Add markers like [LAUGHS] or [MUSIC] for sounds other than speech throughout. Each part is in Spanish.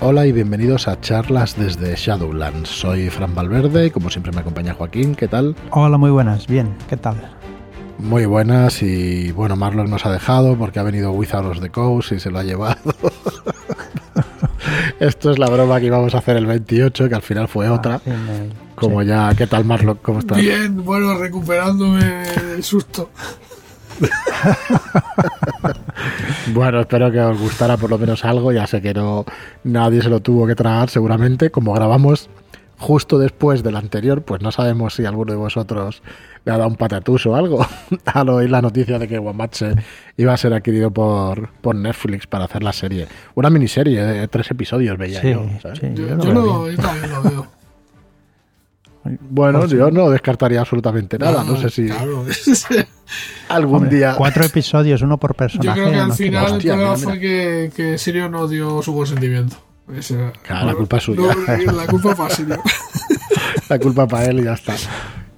Hola y bienvenidos a charlas desde Shadowlands. Soy Fran Valverde y como siempre me acompaña Joaquín. ¿Qué tal? Hola, muy buenas. Bien, ¿qué tal? Muy buenas y bueno, Marlon nos ha dejado porque ha venido Wizard of the Coast y se lo ha llevado. [LAUGHS] Esto es la broma que íbamos a hacer el 28, que al final fue otra. Ah, Como ya, ¿qué tal Marlon? ¿Cómo estás? Bien, bueno, recuperándome del susto. [LAUGHS] Bueno, espero que os gustara por lo menos algo. Ya sé que no nadie se lo tuvo que tragar, seguramente. Como grabamos justo después del anterior, pues no sabemos si alguno de vosotros le ha dado un patatús o algo [LAUGHS] al oír la noticia de que Wombatse iba a ser adquirido por, por Netflix para hacer la serie. Una miniserie de tres episodios, veía Sí, yo. ¿sabes? sí, Yo, bien. yo también lo veo. Bueno, Pues yo no descartaría absolutamente nada. No sé si [LAUGHS] Claro. [LAUGHS] algún Hombre, día. Cuatro episodios, uno por Yo personaje. creo que al no final el Hostia, problema mira, fue que, que Sirio no dio su consentimiento. Ese- Claro, la culpa es suya. no, la culpa fue a Sirio. [LAUGHS] La culpa para él y ya está.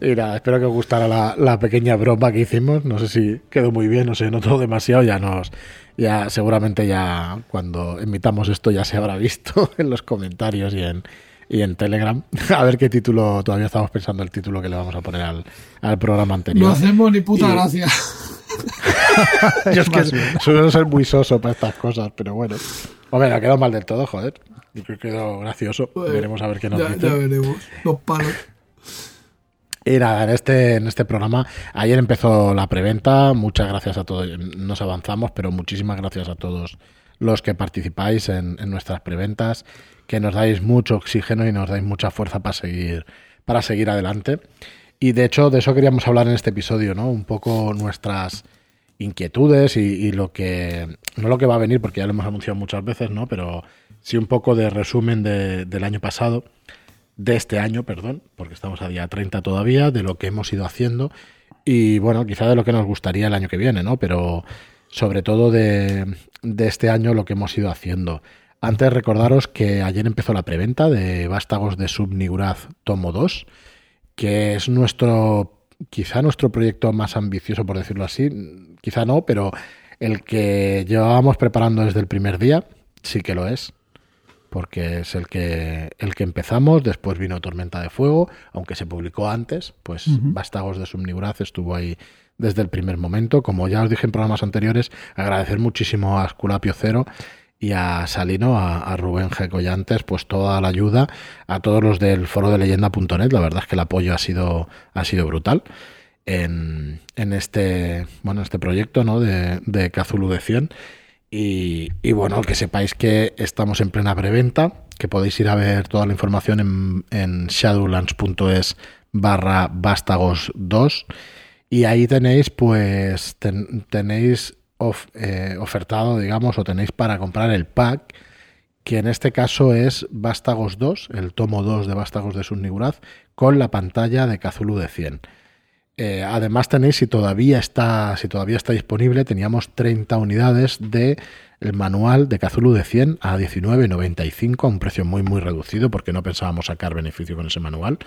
Y nada, espero que os gustara la, la pequeña broma que hicimos. No sé si quedó muy bien, no sé, no todo demasiado. Ya nos, ya seguramente ya cuando emitamos esto ya se habrá visto en los comentarios y en, y en Telegram. [LAUGHS] A ver qué título, todavía estamos pensando el título que le vamos a poner al, al programa No anterior. hacemos ni puta Y- gracia. [LAUGHS] Yo es que suelo ser muy soso para estas cosas, pero bueno. Hombre, no quedó mal del todo, joder. Yo creo que quedó gracioso. Bueno, Veremos a ver qué nos ya, dice. ya veremos. Los palos. Y nada, en este, en este programa, ayer empezó la preventa, muchas gracias a todos, nos avanzamos, pero muchísimas gracias a todos los que participáis en, en nuestras preventas, que nos dais mucho oxígeno y nos dais mucha fuerza para seguir, para seguir adelante. Y de hecho, de eso queríamos hablar en este episodio, ¿no? Un poco nuestras inquietudes y, lo que, no lo que va a venir, porque ya lo hemos anunciado muchas veces, ¿no? Pero sí un poco de resumen de- del año pasado de este año, perdón, porque estamos a día 30 todavía, de lo que hemos ido haciendo y bueno, quizá de lo que nos gustaría el año que viene, ¿no? Pero sobre todo de, de este año lo que hemos ido haciendo. Antes recordaros que ayer empezó la preventa de Vástagos de Subniguraz Tomo 2, que es nuestro, quizá nuestro proyecto más ambicioso, por decirlo así, quizá no, pero el que llevábamos preparando desde el primer día, sí que lo es porque es el que, el que empezamos, después vino Tormenta de Fuego, aunque se publicó antes, pues Vástagos de Subniguraz estuvo ahí desde el primer momento. Como ya os dije en programas anteriores, agradecer muchísimo a Esculapio Cero y a Salino, a, Rubén G. Collantes, pues toda la ayuda, a todos los del foro de leyenda.net, la verdad es que el apoyo ha sido, ha sido brutal. En, en este bueno este proyecto ¿no? de, de Cthulhu de 100 y, y bueno, que sepáis que estamos en plena preventa, que podéis ir a ver toda la información en, shadowlands.es barra vástagos 2 y ahí tenéis pues ten- tenéis eh, ofertado, digamos, o tenéis para comprar el pack, que en este caso es Vástagos 2, el tomo 2 de Vástagos de Sunniguraz, con la pantalla de Cthulhu de 100. Eh, además tenéis, si todavía está, si todavía está disponible, teníamos 30 unidades de el manual de Cthulhu de 100 a 19.95 a un precio muy muy reducido porque no pensábamos sacar beneficio con ese manual.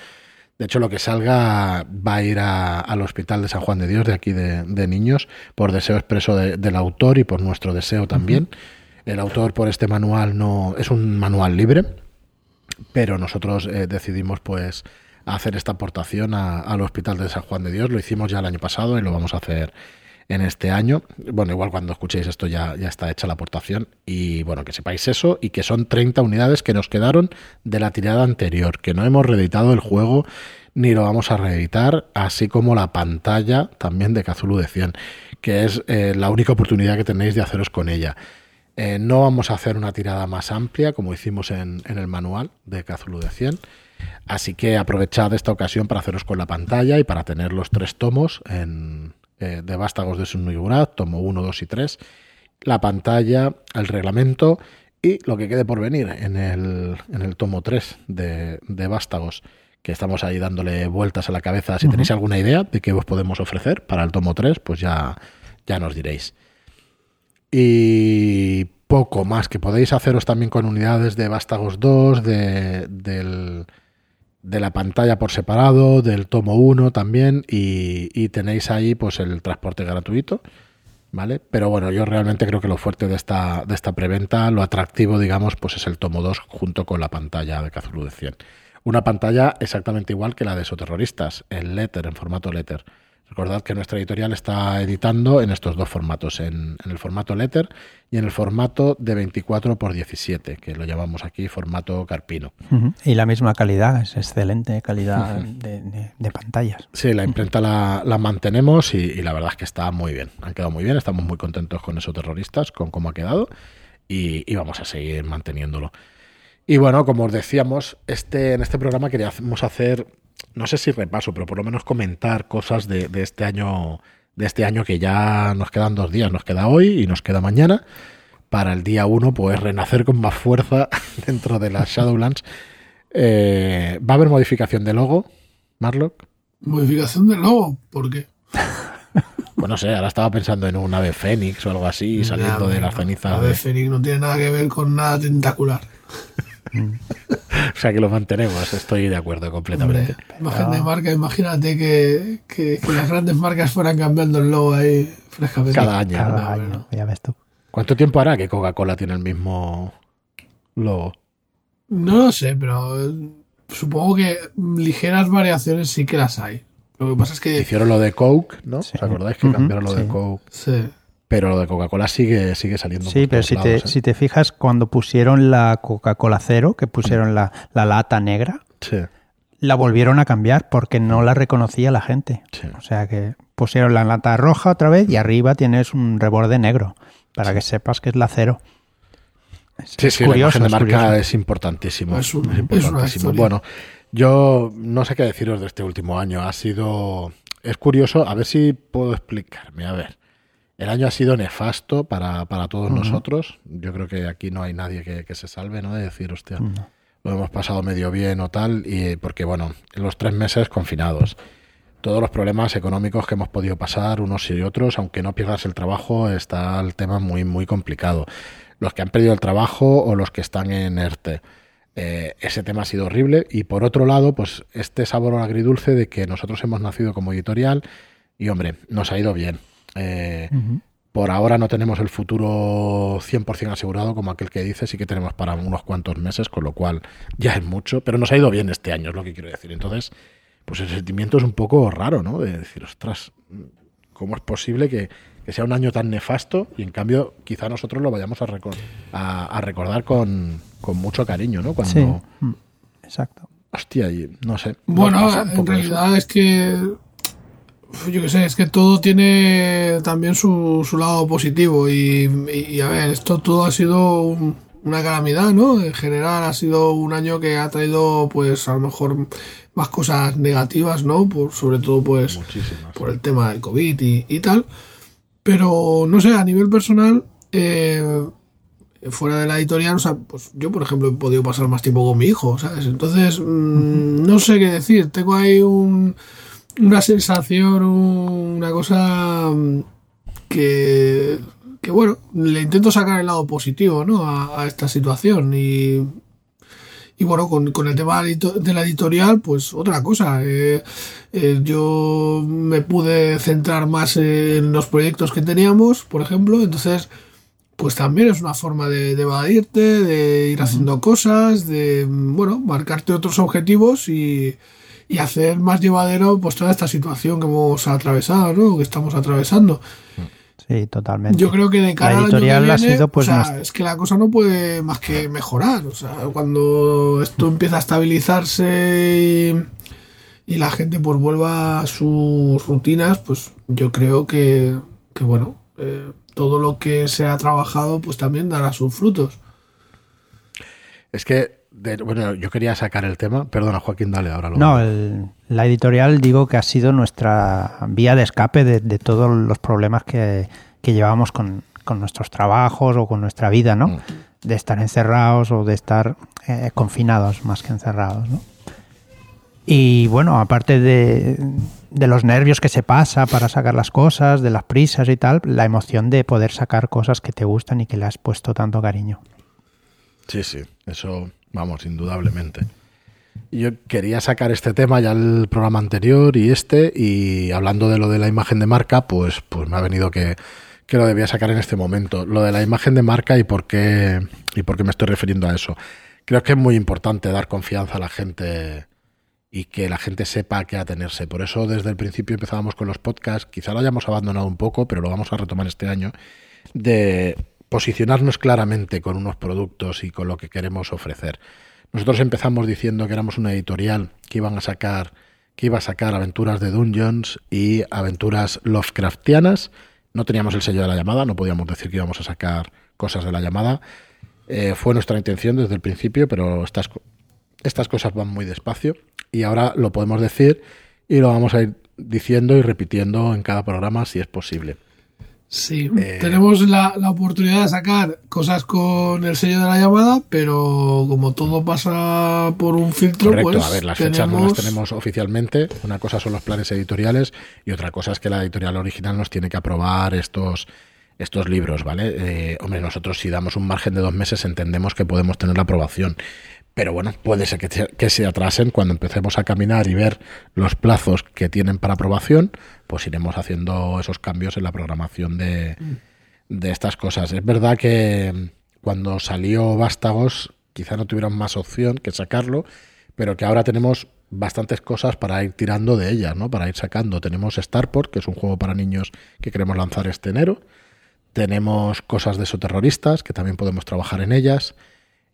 De hecho, lo que salga va a ir a- al Hospital de San Juan de Dios de aquí de, de niños por deseo expreso de- del autor y por nuestro deseo también. El autor por este manual no es un manual libre, pero nosotros eh, decidimos pues hacer esta aportación al Hospital de San Juan de Dios. Lo hicimos ya el año pasado y lo vamos a hacer en este año. Bueno, igual cuando escuchéis esto ya, ya está hecha la aportación. Y bueno, que sepáis eso y que son 30 unidades que nos quedaron de la tirada anterior, que no hemos reeditado el juego ni lo vamos a reeditar, así como la pantalla también de Cthulhu de 100, que es eh, la única oportunidad que tenéis de haceros con ella. Eh, no vamos a hacer una tirada más amplia como hicimos en, en el manual de Cthulhu de 100. Así que aprovechad esta ocasión para haceros con la pantalla y para tener los tres tomos en, eh, de Vástagos de Sunnigurat, tomo 1, 2 y 3, la pantalla, el reglamento y lo que quede por venir en el, en el tomo 3 de, de Vástagos, que estamos ahí dándole vueltas a la cabeza. Si tenéis alguna idea de qué os podemos ofrecer para el tomo 3, pues ya, ya nos diréis. Y poco más, que podéis haceros también con unidades de Vástagos 2, de, del, de la pantalla por separado, del tomo 1 también, y, tenéis ahí pues el transporte gratuito ¿vale? Pero bueno, yo realmente creo que lo fuerte de esta, de esta preventa, lo atractivo, digamos, pues es el tomo 2 junto con la pantalla de Cthulhu de 100. Una pantalla exactamente igual que la de Soterroristas, en letter, en formato letter. Recordad que nuestra editorial está editando en estos dos formatos, en, en el formato letter y en el formato de 24 x 17, que lo llamamos aquí formato carpino. Y la misma calidad, es excelente calidad de, de- de pantallas. Sí, la imprenta la, la mantenemos y, y la verdad es que está muy bien. Han quedado muy bien, estamos muy contentos con esos terroristas, con cómo ha quedado y, y vamos a seguir manteniéndolo. Y bueno, como os decíamos, este, en este programa queríamos hacer, no sé si repaso, pero por lo menos comentar cosas de, de este año, de este año que ya nos quedan dos días, nos queda hoy y nos queda mañana. Para el día uno, pues renacer con más fuerza [LAUGHS] dentro de las Shadowlands. Eh, ¿Va a haber modificación de logo, Marlock? Modificación del logo, ¿por qué? [LAUGHS] Pues no sé, ahora estaba pensando en un ave fénix o algo así, saliendo Ya, de las cenizas. La de- de Fénix no tiene nada que ver con nada tentacular. [LAUGHS] [LAUGHS] O sea que lo mantenemos, estoy de acuerdo completamente. Hombre, imagen de marca, imagínate que, que- que las grandes marcas fueran cambiando el logo ahí frescamente. Cada año. Cada no, año, no. ya ves tú. ¿Cuánto tiempo hará que Coca-Cola tiene el mismo logo? No lo sé, pero eh, supongo que ligeras variaciones sí que las hay. Lo que pasa es que Hicieron lo de Coke, ¿no? Sí. ¿Os acordáis que cambiaron lo de. Coke? sí, Pero lo de Coca-Cola sigue, sigue saliendo. Sí, pero si te, ¿eh? si te fijas, cuando pusieron la Coca-Cola cero, que pusieron la, la lata negra, Sí, la volvieron a cambiar porque no la reconocía la gente. sí. O sea que pusieron la lata roja otra vez y arriba tienes un reborde negro para que sepas que es la cero. Es, Sí, es sí, curioso, la imagen de es marca curioso. es importantísimo. Es un- es es una importantísimo. Bueno, yo no sé qué deciros de este último año. Ha sido. Es curioso, a ver si puedo explicarme. A ver. El año ha sido nefasto para, para todos nosotros. Yo creo que aquí no hay nadie que, que se salve, ¿no? De decir, hostia, lo hemos pasado medio bien o tal. Y porque, bueno, en los tres meses confinados. Todos los problemas económicos que hemos podido pasar unos y otros, aunque no pierdas el trabajo, está el tema muy, muy complicado. Los que han perdido el trabajo o los que están en ERTE. Eh, ese tema ha sido horrible. Y por otro lado, pues este sabor agridulce de que nosotros hemos nacido como editorial y, hombre, nos ha ido bien. Eh, por ahora no tenemos el futuro 100% asegurado, como aquel que dice, sí que tenemos para unos cuantos meses, con lo cual ya es mucho, pero nos ha ido bien este año, es lo que quiero decir. Entonces, pues el sentimiento es un poco raro, ¿no? De decir, ostras, ¿cómo es posible que, que sea un año tan nefasto y en cambio quizá nosotros lo vayamos a, recor- a, a recordar con, con mucho cariño, ¿no? Cuando, Sí, mm, exacto. hostia, y no sé. Bueno, en eso. realidad es que. Yo qué sé, es que todo tiene también su, su lado positivo. Y, y, y, a ver, esto todo ha sido un- una calamidad, ¿no? En general ha sido un año que ha traído, pues, a lo mejor más cosas negativas, ¿no? Por, sobre todo, pues, Muchísimas. por el tema del COVID y, y tal. Pero, no sé, a nivel personal, eh, fuera de la editorial, o sea, pues yo, por ejemplo, he podido pasar más tiempo con mi hijo, ¿sabes? Entonces, mm, no sé qué decir. Tengo ahí un, una sensación, un- una cosa mm, que, que, bueno, le intento sacar el lado positivo, ¿no? A, a esta situación y... Y bueno, con, con el tema de la editorial, pues otra cosa. eh, eh, yo me pude centrar más en los proyectos que teníamos, por ejemplo. Entonces, pues también es una forma de, de evadirte, de ir haciendo cosas, de, bueno, marcarte otros objetivos y, y hacer más llevadero pues toda esta situación que hemos atravesado, ¿no? Que estamos atravesando. Sí, totalmente. Yo creo que de cara La al año que editorial ha sido, pues, o sea, es que la cosa no puede más que mejorar. O sea, cuando esto empieza a estabilizarse y, y la gente pues vuelva a sus rutinas, pues yo creo que, que bueno, eh, todo lo que se ha trabajado pues también dará sus frutos. Es que, de- bueno, yo quería sacar el tema. Perdona, Joaquín, dale ahora lo No, el- la editorial digo que ha sido nuestra vía de escape de, de todos los problemas que, que llevamos con, con nuestros trabajos o con nuestra vida, ¿no? Mm. De estar encerrados o de estar eh, confinados más que encerrados, ¿no? Y bueno, aparte de, de los nervios que se pasa para sacar las cosas, de las prisas y tal, la emoción de poder sacar cosas que te gustan y que le has puesto tanto cariño. Sí, sí, eso, vamos, indudablemente. Yo quería sacar este tema ya el programa anterior y este, y hablando de lo de la imagen de marca, pues, pues me ha venido que, que lo debía sacar en este momento. Lo de la imagen de marca y por qué, y por qué me estoy refiriendo a eso. Creo que es muy importante dar confianza a la gente y que la gente sepa a qué atenerse. Por eso desde el principio empezábamos con los podcasts, quizá lo hayamos abandonado un poco, pero lo vamos a retomar este año, de posicionarnos claramente con unos productos y con lo que queremos ofrecer. Nosotros empezamos diciendo que éramos una editorial que iban a sacar que iba a sacar aventuras de Dungeons y aventuras Lovecraftianas. No teníamos el sello de la llamada, no podíamos decir que íbamos a sacar cosas de la llamada. Eh, fue nuestra intención desde el principio, pero estas, estas cosas van muy despacio y ahora lo podemos decir y lo vamos a ir diciendo y repitiendo en cada programa si es posible. Sí, eh, tenemos la, oportunidad de sacar cosas con el sello de la llamada, pero como todo pasa por un filtro, correcto, pues a ver, las fechas no las tenemos oficialmente. Una cosa son los planes editoriales y otra cosa es que la editorial original nos tiene que aprobar estos estos libros, ¿vale? Eh, hombre, nosotros si damos un margen de dos meses entendemos que podemos tener la aprobación. Pero bueno, puede ser que, se atrasen cuando empecemos a caminar y ver los plazos que tienen para aprobación, pues iremos haciendo esos cambios en la programación de, de estas cosas. Es verdad que cuando salió Vástagos quizá no tuvieron más opción que sacarlo, pero que ahora tenemos bastantes cosas para ir tirando de ellas, ¿no? Para ir sacando. Tenemos Starport, que es un juego para niños que queremos lanzar este enero. Tenemos cosas de esoterroristas, que también podemos trabajar en ellas.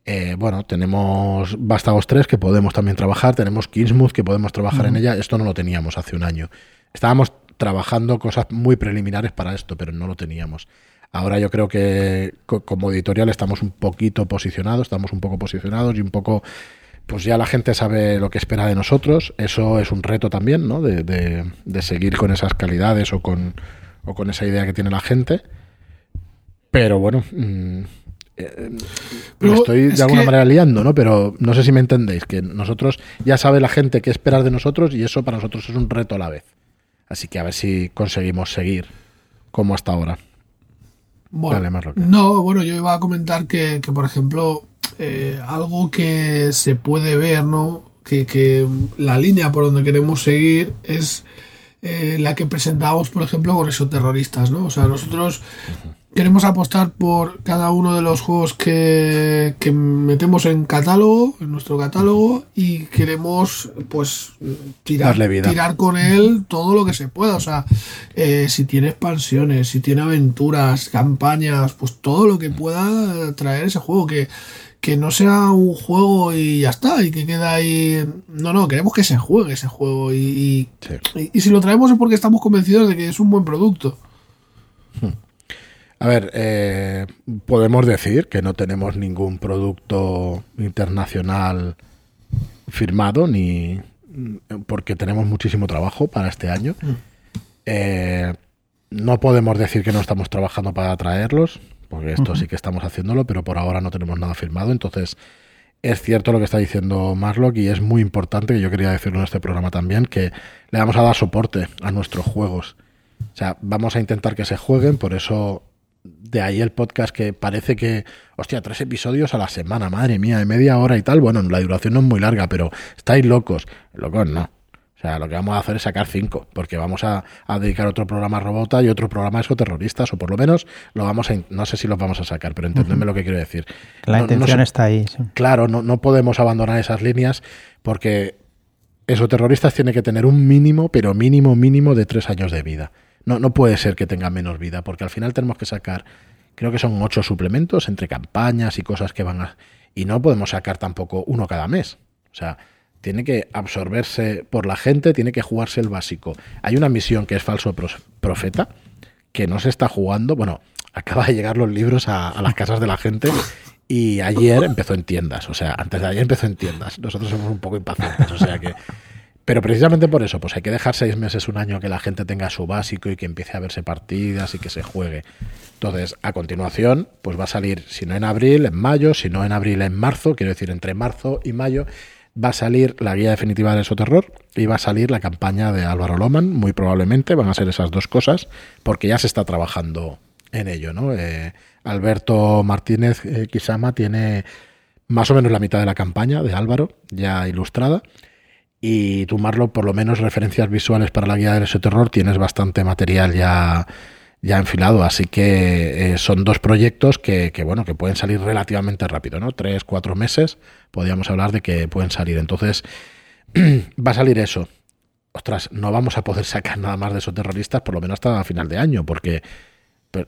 Eh, bueno, tenemos Vástagos 3 que podemos también trabajar, tenemos Kingsmouth que podemos trabajar en ella, esto no lo teníamos hace un año. Estábamos trabajando cosas muy preliminares para esto, pero no lo teníamos. Ahora yo creo que como editorial estamos un poquito posicionados, estamos un poco posicionados y un poco, pues ya la gente sabe lo que espera de nosotros. Eso es un reto también, ¿no? De, de seguir con esas calidades o con, o con esa idea que tiene la gente. Pero bueno, me estoy de alguna manera liando, ¿no? Pero no sé si me entendéis, que nosotros ya sabe la gente qué esperar de nosotros y eso para nosotros es un reto a la vez. Así que a ver si conseguimos seguir como hasta ahora. Bueno, no, bueno, yo iba a comentar que, por ejemplo, eh, algo que se puede ver, ¿no? Que, la línea por donde queremos seguir es eh, la que presentamos, por ejemplo, con esos terroristas, ¿no? O sea, nosotros queremos apostar por cada uno de los juegos que, metemos en catálogo, en nuestro catálogo, y queremos pues tirar, tirar con él todo lo que se pueda. O sea, eh, si tiene expansiones, si tiene aventuras, campañas, pues todo lo que pueda traer ese juego, que, que no sea un juego y ya está, y que queda ahí. No, no, queremos que se juegue ese juego. Y, y, si lo traemos es porque estamos convencidos de que es un buen producto. Hmm. A ver, eh, podemos decir que no tenemos ningún producto internacional firmado, ni porque tenemos muchísimo trabajo para este año. Mm. Eh, no podemos decir que no estamos trabajando para traerlos, porque esto sí que estamos haciéndolo, pero por ahora no tenemos nada firmado. Entonces, es cierto lo que está diciendo Marlock y es muy importante, que yo quería decirlo en este programa también, que le vamos a dar soporte a nuestros juegos. O sea, vamos a intentar que se jueguen, por eso de ahí el podcast que parece que, hostia, tres episodios a la semana, madre mía, de media hora y tal. Bueno, la duración no es muy larga, pero estáis locos. Locos no. O sea, lo que vamos a hacer es sacar cinco, porque vamos a, dedicar otro programa a Robota y otro programa a esoterroristas, o por lo menos lo vamos a, no sé si los vamos a sacar, pero entendedme lo que quiero decir. La intención está ahí. Claro, no, no podemos abandonar esas líneas porque esoterroristas tiene que tener un mínimo, pero mínimo, mínimo de tres años de vida. No, no puede ser que tenga menos vida, porque al final tenemos que sacar, creo que son ocho suplementos entre campañas y cosas que van a... Y no podemos sacar tampoco uno cada mes. O sea, tiene que absorberse por la gente, tiene que jugarse el básico. Hay una misión que es falso profeta, que no se está jugando. Bueno, acaba de llegar los libros a, a las casas de la gente y ayer empezó en tiendas. O sea, antes de ayer empezó en tiendas. Nosotros somos un poco impacientes. O sea que pero precisamente por eso, pues hay que dejar seis meses, un año que la gente tenga su básico y que empiece a verse partidas y que se juegue. Entonces, a continuación, pues va a salir, si no en abril, en mayo, si no en abril, en marzo, quiero decir, entre marzo y mayo, va a salir la guía definitiva del Terror y va a salir la campaña de Álvaro Loman, muy probablemente, van a ser esas dos cosas, porque ya se está trabajando en ello, ¿no? Eh, Alberto Martínez eh, Quisama tiene más o menos la mitad de la campaña de Álvaro ya ilustrada y tú, Marlo, por lo menos referencias visuales para la guía del terror tienes bastante material ya ya enfilado. Así que eh, son dos proyectos que, que, bueno, que pueden salir relativamente rápido, ¿no? Tres, cuatro meses, podríamos hablar de que pueden salir. Entonces, [CLEARS THROAT] va a salir eso. Ostras, no vamos a poder sacar nada más de esos terroristas, por lo menos hasta final de año, porque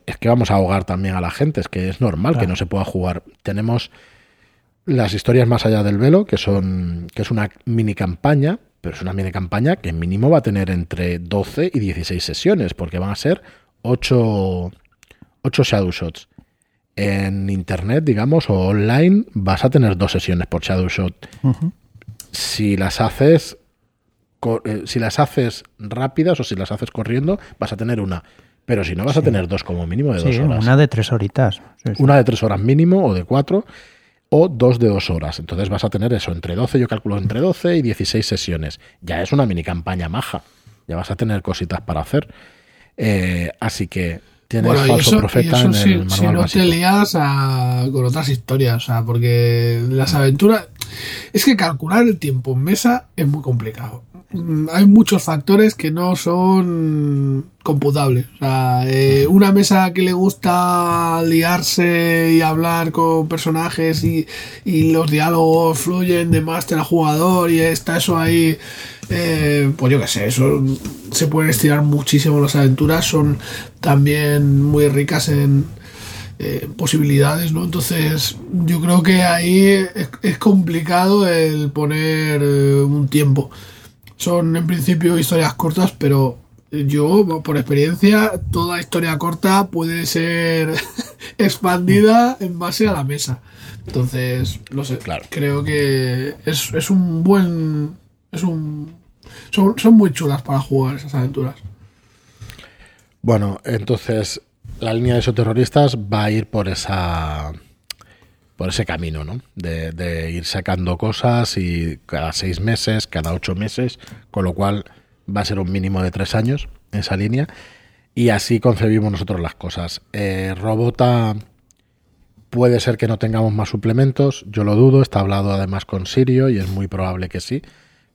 es que vamos a ahogar también a la gente, es que es normal claro. que no se pueda jugar. Tenemos las historias más allá del velo, que son que es una mini campaña, pero es una mini campaña que mínimo va a tener entre 12 y 16 sesiones, porque van a ser 8, 8 shadow shots. En internet, digamos, o online, vas a tener dos sesiones por shadow shot. Uh -huh. Si las haces eh, si las haces rápidas o si las haces corriendo, vas a tener una. Pero si no, vas sí. a tener dos como mínimo de sí, dos horas. Una de tres horitas. Sí, una de tres horas mínimo o de cuatro o dos de dos horas. Entonces vas a tener eso, entre 12, yo calculo entre 12 y 16 sesiones. Ya es una mini campaña maja. Ya vas a tener cositas para hacer. Eh, así que tienes bueno, falso eso, profeta en el manual si no básico. te lías a, con otras historias, o sea, porque las aventuras... Es que calcular el tiempo en mesa es muy complicado. Hay muchos factores que no son computables. O sea, eh, una mesa que le gusta liarse y hablar con personajes y, y los diálogos fluyen de máster a jugador y está eso ahí eh, pues yo qué sé, eso se pueden estirar muchísimo las aventuras, son también muy ricas en eh, posibilidades, ¿no? Entonces, yo creo que ahí es, es complicado el poner eh, un tiempo. Son en principio historias cortas, pero yo, por experiencia, toda historia corta puede ser [LAUGHS] expandida en base a la mesa. Entonces, no sé, Claro. creo que es, es un buen. Es un. Son, son muy chulas para jugar esas aventuras. Bueno, entonces la línea de esos terroristas va a ir por esa por ese camino, ¿no? De, de ir sacando cosas y cada seis meses, cada ocho meses, con lo cual va a ser un mínimo de tres años esa línea. Y así concebimos nosotros las cosas. Eh, Robota puede ser que no tengamos más suplementos, yo lo dudo, está hablado además con Sirio y es muy probable que sí,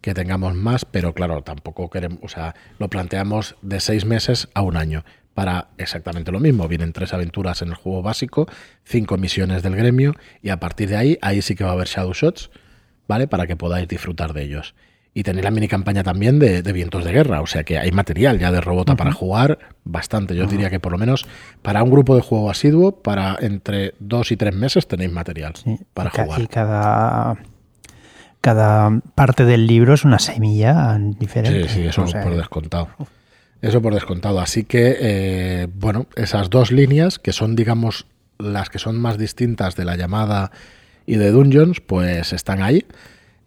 que tengamos más, pero claro, tampoco queremos, o sea, lo planteamos de seis meses a un año para exactamente lo mismo. Vienen tres aventuras en el juego básico, cinco misiones del gremio y a partir de ahí, ahí sí que va a haber Shadow Shots, ¿vale? Para que podáis disfrutar de ellos. Y tenéis la mini campaña también de, de Vientos de Guerra, o sea que hay material ya de Robota uh -huh. para jugar bastante. Yo uh -huh. diría que por lo menos para un grupo de juego asiduo, para entre dos y tres meses tenéis material sí. para y jugar. Y cada, cada parte del libro es una semilla diferente. Sí, sí, eso o sea, por descontado. Eso por descontado. Así que, eh, bueno, esas dos líneas, que son, digamos, las que son más distintas de la llamada y de Dungeons, pues están ahí.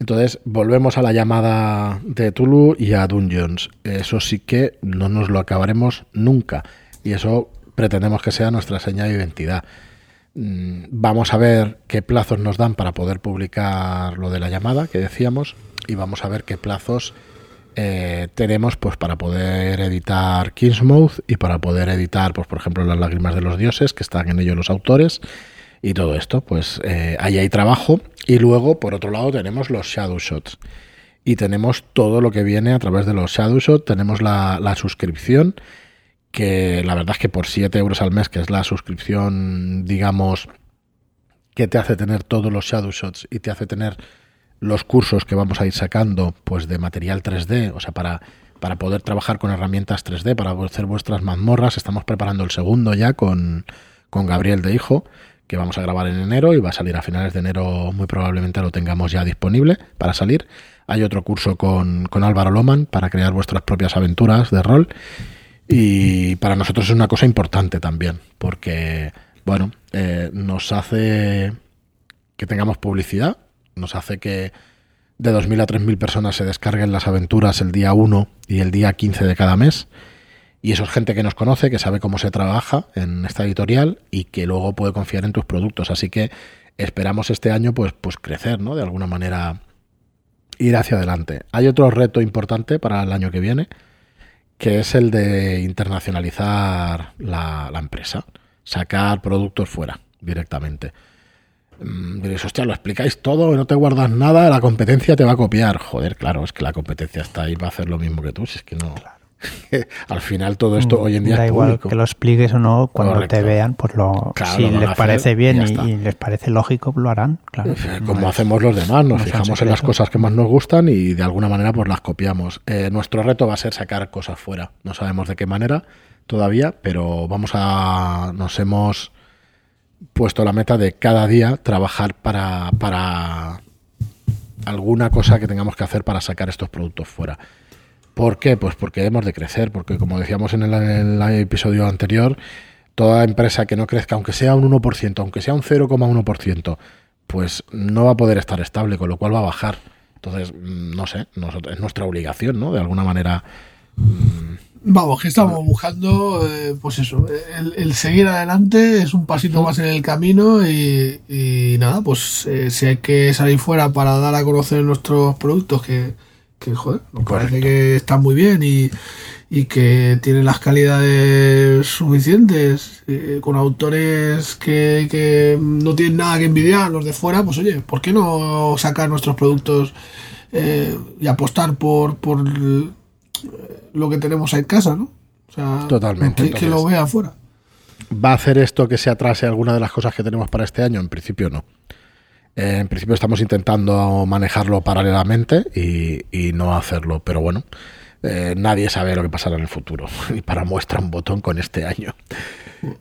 Entonces, volvemos a la llamada de Tulu y a Dungeons. Eso sí que no nos lo acabaremos nunca. Y eso pretendemos que sea nuestra señal de identidad. Mm, Vamos a ver qué plazos nos dan para poder publicar lo de la llamada que decíamos y vamos a ver qué plazos eh, tenemos pues para poder editar Kingsmouth y para poder editar pues por ejemplo las lágrimas de los dioses que están en ello los autores y todo esto pues eh, ahí hay trabajo. Y luego por otro lado tenemos los shadow shots. Y tenemos todo lo que viene a través de los shadow shots. Tenemos la, la suscripción que la verdad es que por 7 euros al mes que es la suscripción digamos que te hace tener todos los shadow shots y te hace tener los cursos que vamos a ir sacando pues de material 3D, o sea, para, para poder trabajar con herramientas 3D, para hacer vuestras mazmorras. Estamos preparando el segundo ya con, con Gabriel de Hijo, que vamos a grabar en enero y va a salir a finales de enero, muy probablemente lo tengamos ya disponible para salir. Hay otro curso con, con Álvaro Loman para crear vuestras propias aventuras de rol. Y para nosotros es una cosa importante también, porque, bueno, eh, nos hace que tengamos publicidad, nos hace que de 2.000 a 3.000 personas se descarguen las aventuras el día 1 y el día 15 de cada mes. Y eso es gente que nos conoce, que sabe cómo se trabaja en esta editorial y que luego puede confiar en tus productos. Así que esperamos este año pues, pues crecer, ¿no? De alguna manera ir hacia adelante. Hay otro reto importante para el año que viene, que es el de internacionalizar la, la empresa, sacar productos fuera directamente. Mm, Diréis, hostia, lo explicáis todo, no te guardas nada, la competencia te va a copiar. Joder, claro, es que la competencia está ahí, va a hacer lo mismo que tú, si es que no, [LAUGHS] al final todo esto hoy en día da es igual público. que lo expliques o no, cuando Correcto. te vean, pues lo, Claro, si lo les parece bien y, les parece lógico, lo harán. Claro, Eh, No Como es- hacemos los demás, nos no fijamos en las cosas que más nos gustan y de alguna manera pues las copiamos. Eh, nuestro reto va a ser sacar cosas fuera. No sabemos de qué manera todavía, pero vamos a. Nos hemos puesto la meta de cada día trabajar para, para alguna cosa que tengamos que hacer para sacar estos productos fuera. ¿Por qué? Pues porque hemos de crecer, porque como decíamos en el, en el episodio anterior, toda empresa que no crezca, aunque sea un 1%, aunque sea un 0,1%, pues no va a poder estar estable, con lo cual va a bajar. Entonces, mm, no sé, es nuestra obligación, ¿no? De alguna manera. Vamos, que estamos buscando, eh, pues eso, el, el seguir adelante es un pasito más en el camino y, y nada, pues eh, si hay que salir fuera para dar a conocer nuestros productos que, que joder, nos parece que están muy bien y, y que tienen las calidades suficientes, eh, con autores que, que no tienen nada que envidiar a los de fuera, pues oye, ¿por qué no sacar nuestros productos eh, y apostar por, por lo que tenemos en casa, ¿no? O sea, Totalmente, Que, lo vea afuera. ¿Va a hacer esto que se atrase alguna de las cosas que tenemos para este año? En principio no. Eh, en principio estamos intentando manejarlo paralelamente y, y no hacerlo, pero bueno, eh, nadie sabe lo que pasará en el futuro. [LAUGHS] Y para muestra un botón con este año.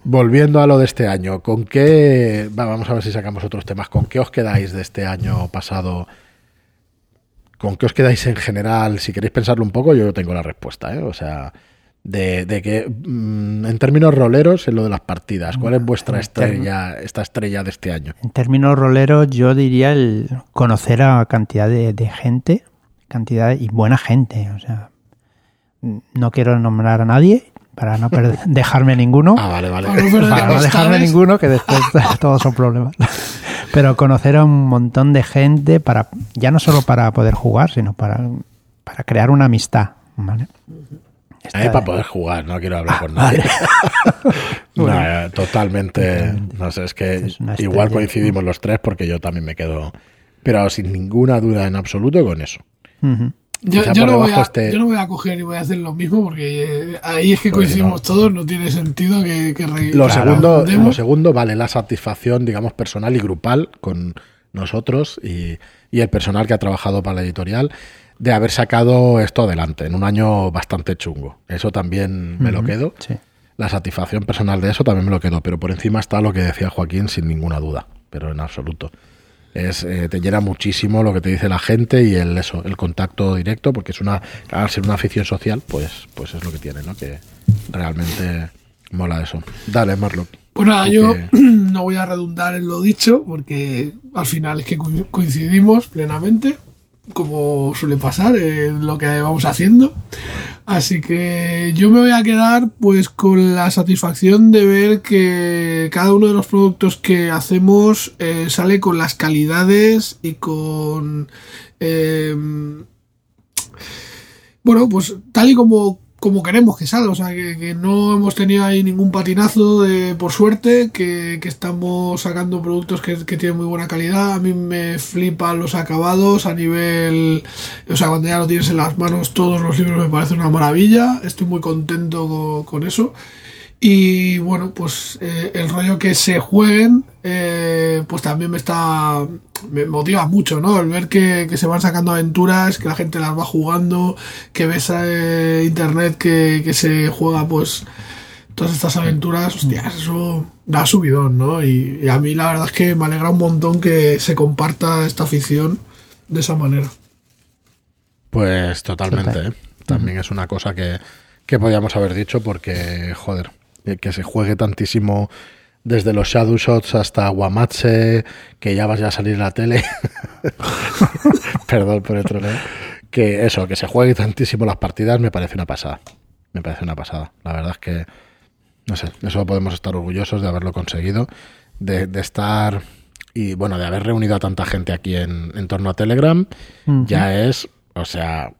Volviendo a lo de este año, ¿con qué... va, vamos a ver si sacamos otros temas. ¿Con qué os quedáis de este año pasado? ¿Con qué os quedáis en general? Si queréis pensarlo un poco, yo tengo la respuesta, ¿eh? O sea, de, de que mm, en términos roleros, en lo de las partidas, ¿cuál es vuestra estrella, esta estrella de este año? En términos roleros, yo diría el conocer a cantidad de, de gente, cantidad y buena gente. O sea, no quiero nombrar a nadie para no perder- [LAUGHS] dejarme ninguno. Ah, vale, vale. Para no perder para no dejarme ninguno, que después [LAUGHS] todos son problemas. Pero conocer a un montón de gente para ya no solo para poder jugar, sino para, para crear una amistad. ¿vale? Para poder jugar, no quiero hablar con vale. nadie. [LAUGHS] No, eh, totalmente, no sé, es que Es igual coincidimos los tres porque yo también me quedo, pero sin ninguna duda en absoluto con eso. Yo, no voy a, yo no voy a coger y voy a hacer lo mismo porque eh, ahí es que Pues coincidimos no. todos, no tiene sentido que, que re- Lo, segundo, lo segundo vale la satisfacción, digamos, personal y grupal con nosotros y, y el personal que ha trabajado para la editorial de haber sacado esto adelante en un año bastante chungo. Eso también me lo quedo. Sí. La satisfacción personal de eso también me lo quedo, pero por encima está lo que decía Joaquín sin ninguna duda, pero en absoluto. Es, eh, te llena muchísimo lo que te dice la gente y el eso, el contacto directo, porque es una, al ser una afición social, pues, pues es lo que tiene, ¿no? Que realmente mola eso. Dale, Marlock. Pues nada, yo que- [CLEARS THROAT] no voy a redundar en lo dicho porque al final es que co- coincidimos plenamente, como suele pasar en lo que vamos haciendo. Así que yo me voy a quedar pues con la satisfacción de ver que cada uno de los productos que hacemos eh, sale con las calidades y con... em, bueno, pues tal y como, como queremos que salga, o sea, que, no hemos tenido ahí ningún patinazo, de, por suerte, que, estamos sacando productos que, tienen muy buena calidad. A mí me flipan los acabados a nivel, o sea, cuando ya lo tienes en las manos, todos los libros me parecen una maravilla, estoy muy contento con, con eso. Y bueno, pues eh, el rollo que se jueguen, eh, pues también me está. me motiva mucho, ¿no? El ver que, que se van sacando aventuras, que la gente las va jugando, que ves eh, internet que, que se juega, pues. todas estas aventuras, hostias, eso da subidón, ¿no? Y, y a mí la verdad es que me alegra un montón que se comparta esta afición de esa manera. Pues totalmente, Total. ¿eh? También es una cosa que, que podíamos haber dicho porque, joder, que se juegue tantísimo desde los Shadow Shots hasta Guamache, que ya vas ya a salir en la tele. [LAUGHS] Perdón por el troleo. Que eso, que se juegue tantísimo las partidas me parece una pasada. Me parece una pasada. La verdad es que, no sé, eso podemos estar orgullosos de haberlo conseguido, de, de estar y bueno, de haber reunido a tanta gente aquí en, en torno a Telegram, ya es, o sea,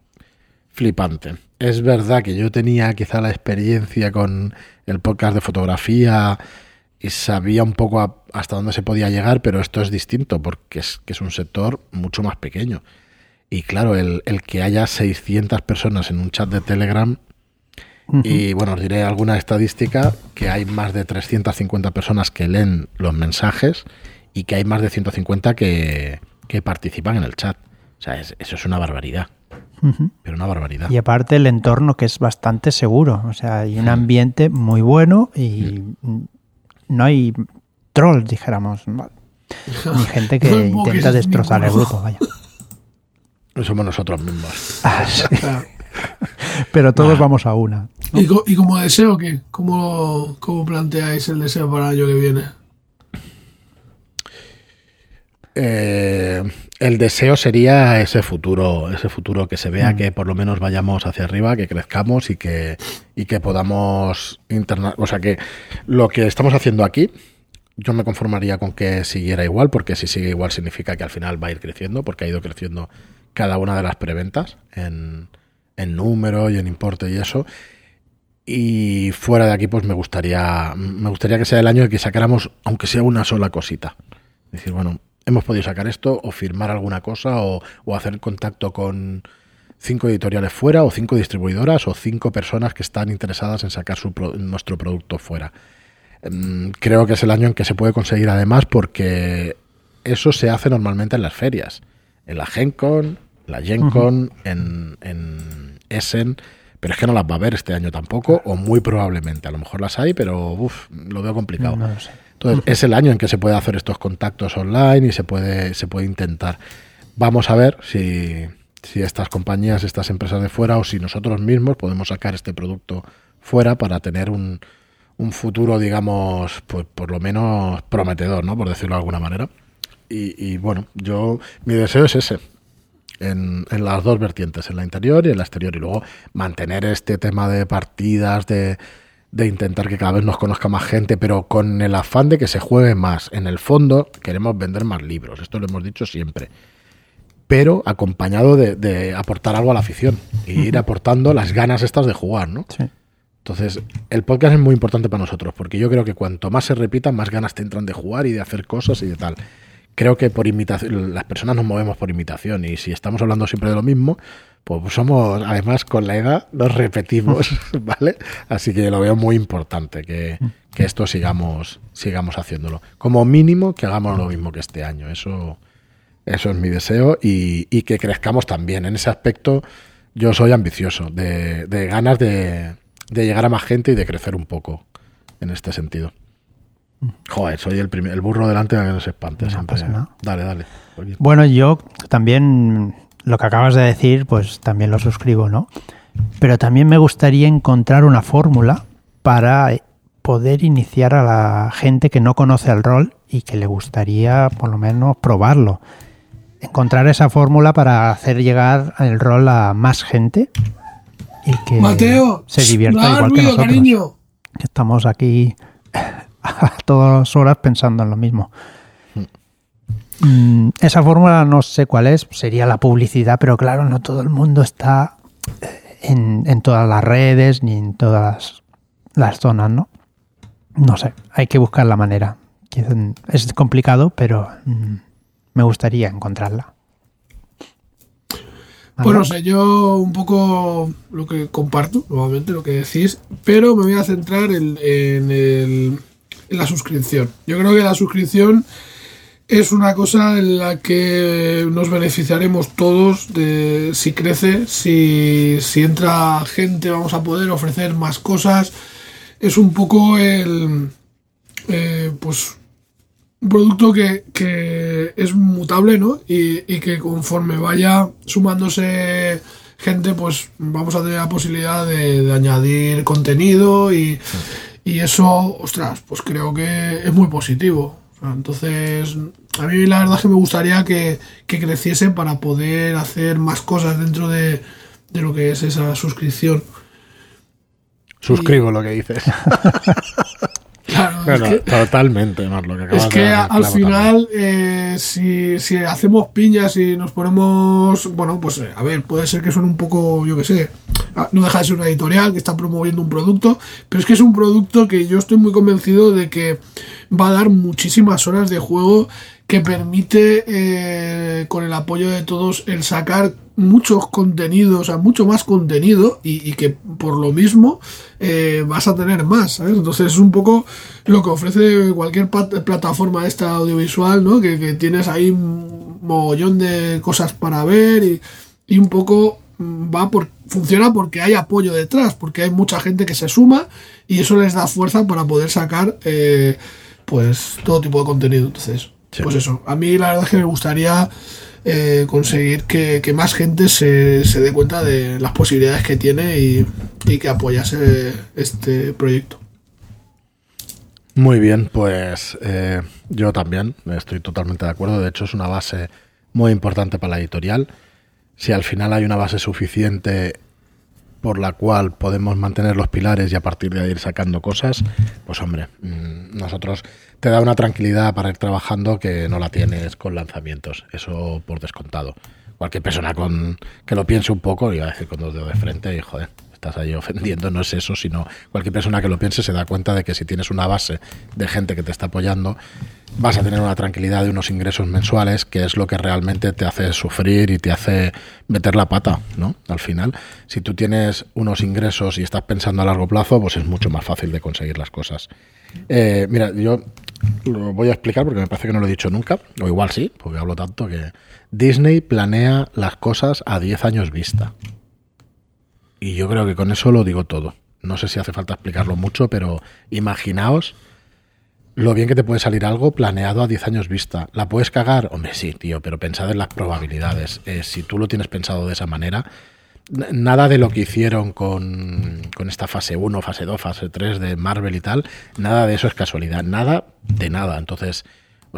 flipante. Es verdad que yo tenía quizá la experiencia con el podcast de fotografía y sabía un poco a- hasta dónde se podía llegar, pero esto es distinto porque es que es un sector mucho más pequeño. Y claro, el, el que haya 600 personas en un chat de Telegram Y bueno, os diré alguna estadística, que hay más de 350 personas que leen los mensajes y que hay más de 150 que, que participan en el chat. O sea, es- eso es una barbaridad. Pero una barbaridad. Y aparte el entorno que es bastante seguro. O sea, hay un ambiente muy bueno y no hay trolls, dijéramos. ¿no? Ni [LAUGHS] gente que No intenta destrozar el grupo, vaya. Somos nosotros mismos. Ah, sí. [LAUGHS] Pero todos vamos a una. ¿Y, co- y como deseo qué? ¿Cómo, ¿Cómo planteáis el deseo para el año que viene? Eh, el deseo sería ese futuro, ese futuro que se vea que por lo menos vayamos hacia arriba, que crezcamos y que, y que podamos interna o sea que lo que estamos haciendo aquí, yo me conformaría con que siguiera igual, porque si sigue igual significa que al final va a ir creciendo, porque ha ido creciendo cada una de las preventas en, en número y en importe y eso. Y fuera de aquí, pues me gustaría, me gustaría que sea el año en que sacáramos, aunque sea una sola cosita. Es decir, bueno, hemos podido sacar esto, o firmar alguna cosa, o, o hacer contacto con cinco editoriales fuera, o cinco distribuidoras, o cinco personas que están interesadas en sacar su pro- nuestro producto fuera. Mm, Creo que es el año en que se puede conseguir además porque eso se hace normalmente en las ferias. En la GenCon, la GenCon, en, en Essen, pero es que no las va a haber este año tampoco, o muy probablemente. A lo mejor las hay, pero uf, lo veo complicado. No lo sé. Entonces, es el año en que se puede hacer estos contactos online y se puede, se puede intentar. Vamos a ver si, si estas compañías, estas empresas de fuera o si nosotros mismos podemos sacar este producto fuera para tener un, un futuro, digamos, pues por lo menos prometedor, ¿no? Por decirlo de alguna manera. Y, y, bueno, yo, mi deseo es ese. En, en las dos vertientes, en la interior y en la exterior. Y luego mantener este tema de partidas, de, de intentar que cada vez nos conozca más gente, pero con el afán de que se juegue más. En el fondo, queremos vender más libros. Esto lo hemos dicho siempre. Pero acompañado de, de aportar algo a la afición. Y ir aportando las ganas estas de jugar, ¿no? Sí. Entonces, el podcast es muy importante para nosotros, porque yo creo que cuanto más se repita, más ganas te entran de jugar y de hacer cosas y de tal. Creo que por imitación, las personas nos movemos por imitación, y si estamos hablando siempre de lo mismo, pues somos, además, con la edad, nos repetimos, [LAUGHS] [LAUGHS] ¿vale? Así que lo veo muy importante que, que esto sigamos, sigamos haciéndolo. Como mínimo, que hagamos lo mismo que este año. Eso, eso es mi deseo, y, y que crezcamos también. En ese aspecto, yo soy ambicioso, de, de ganas de, de llegar a más gente y de crecer un poco en este sentido. Joder, soy el, primer, el burro delante de que no se espante. No siempre. pasa nada. Dale, dale. Bueno, yo también lo que acabas de decir, pues también lo suscribo, ¿no? Pero también me gustaría encontrar una fórmula para poder iniciar a la gente que no conoce el rol y que le gustaría por lo menos probarlo. Encontrar esa fórmula para hacer llegar el rol a más gente y que Mateo, se divierta igual que ruido, nosotros. cariño. Que estamos aquí a [LAUGHS] todas horas pensando en lo mismo. Mm, Esa fórmula no sé cuál es, sería la publicidad, pero claro, no todo el mundo está eh, en, todas las redes ni en todas las, zonas, ¿no? No sé, hay que buscar la manera. Es complicado, pero mm, me gustaría encontrarla. Pues no sé, yo un poco lo que comparto, nuevamente lo que decís, pero me voy a centrar en, en el- la suscripción. Yo creo que la suscripción es una cosa en la que nos beneficiaremos todos de si crece, si, si entra gente, vamos a poder ofrecer más cosas. Es un poco el. eh, pues un producto que, que es mutable, ¿no? Y, y que conforme vaya sumándose gente, pues vamos a tener la posibilidad de, de añadir contenido y, y eso, ostras, pues creo que es muy positivo. O sea, entonces, a mí la verdad es que me gustaría que, que creciese para poder hacer más cosas dentro de, de lo que es esa suscripción. Suscribo lo que dices. [LAUGHS] Claro, es que- totalmente, más lo que acabas Es que al final, eh, si, si hacemos piñas y nos ponemos, bueno, pues eh, a ver, puede ser que suene un poco, yo qué sé, ah, no deja de ser una editorial que está promoviendo un producto, pero es que es un producto que yo estoy muy convencido de que va a dar muchísimas horas de juego que permite, eh, con el apoyo de todos, el sacar muchos contenidos, o sea, mucho más contenido y, que por lo mismo eh, vas a tener más, ¿sabes? Entonces es un poco lo que ofrece cualquier plataforma esta audiovisual, ¿no? Que, tienes ahí un mogollón de cosas para ver y, y un poco mm, va por funciona porque hay apoyo detrás, porque hay mucha gente que se suma y eso les da fuerza para poder sacar eh, pues todo tipo de contenido. Entonces, pues eso. A mí la verdad es que me gustaría eh, conseguir que, más gente se, se, dé cuenta de las posibilidades que tiene y, que apoyase este proyecto. Muy bien, pues eh, yo también estoy totalmente de acuerdo. De hecho, es una base muy importante para la editorial. Si al final hay una base suficiente por la cual podemos mantener los pilares y a partir de ahí ir sacando cosas, pues hombre, mm, nosotros te da una tranquilidad para ir trabajando que no la tienes con lanzamientos, eso por descontado. Cualquier persona con que lo piense un poco, iba a decir con dos dedos de frente y joder, estás ahí ofendiendo, no es eso, sino cualquier persona que lo piense se da cuenta de que si tienes una base de gente que te está apoyando, vas a tener una tranquilidad de unos ingresos mensuales, que es lo que realmente te hace sufrir y te hace meter la pata, ¿no? Al final, si tú tienes unos ingresos y estás pensando a largo plazo, pues es mucho más fácil de conseguir las cosas. Eh, mira, yo lo voy a explicar porque me parece que no lo he dicho nunca, o igual sí, porque hablo tanto que Disney planea las cosas a 10 años vista. Y yo creo que con eso lo digo todo. No sé si hace falta explicarlo mucho, pero imaginaos lo bien que te puede salir algo planeado a 10 años vista. ¿La puedes cagar? Hombre, sí, tío, pero pensad en las probabilidades. Eh, si tú lo tienes pensado de esa manera, nada de lo que hicieron con, con, esta fase 1, fase 2, fase 3 de Marvel y tal, nada de eso es casualidad, nada de nada. Entonces,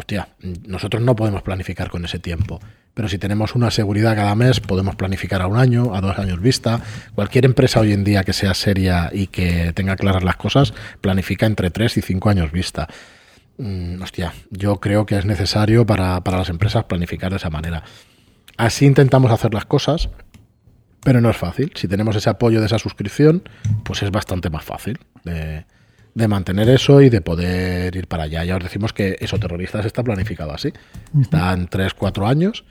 hostia, nosotros no podemos planificar con ese tiempo. Pero si tenemos una seguridad cada mes, podemos planificar a un año, a dos años vista. Cualquier empresa hoy en día que sea seria y que tenga claras las cosas, planifica entre tres y cinco años vista. Mm, hostia, yo creo que es necesario para, para las empresas planificar de esa manera. Así intentamos hacer las cosas, pero no es fácil. Si tenemos ese apoyo de esa suscripción, pues es bastante más fácil de, de mantener eso y de poder ir para allá. Ya os decimos que eso terroristas está planificado así. Está en 3-4 años,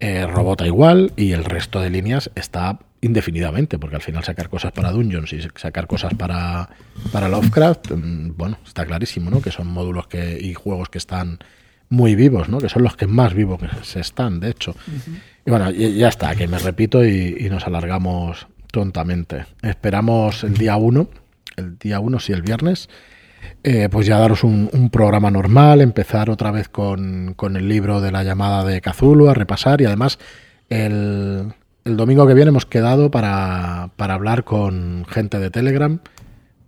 eh, Robota igual y el resto de líneas está indefinidamente, porque al final sacar cosas para Dungeons y sacar cosas para, para Lovecraft, mm, bueno, está clarísimo, ¿no? Que son módulos que, y juegos que están muy vivos, ¿no? Que son los que más vivos se están, de hecho. Y bueno, ya está, que me repito y, y nos alargamos tontamente. Esperamos el día 1 el día 1, sí, el viernes, eh, pues ya daros un, programa normal, empezar otra vez con, el libro de la llamada de Cthulhu a repasar y además el, domingo que viene hemos quedado para, hablar con gente de Telegram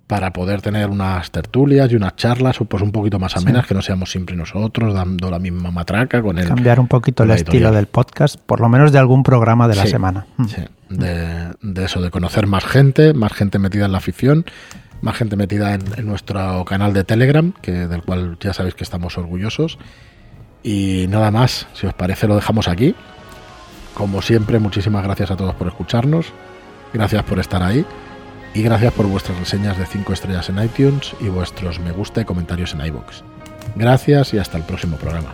para poder tener unas tertulias y unas charlas pues un poquito más amenas, que no seamos siempre nosotros dando la misma matraca con el... Cambiar un poquito el estilo del podcast, por lo menos de algún programa de la semana. Sí, de, de, eso, de conocer más gente, más gente metida en la afición más gente metida en, nuestro canal de Telegram, que del cual ya sabéis que estamos orgullosos. Y nada más, si os parece lo dejamos aquí. Como siempre, muchísimas gracias a todos por escucharnos, gracias por estar ahí y gracias por vuestras reseñas de 5 estrellas en iTunes y vuestros me gusta y comentarios en iBox. Gracias y hasta el próximo programa.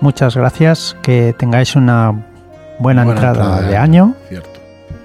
Muchas gracias, que tengáis una buena, entrada, de, año. Cierto.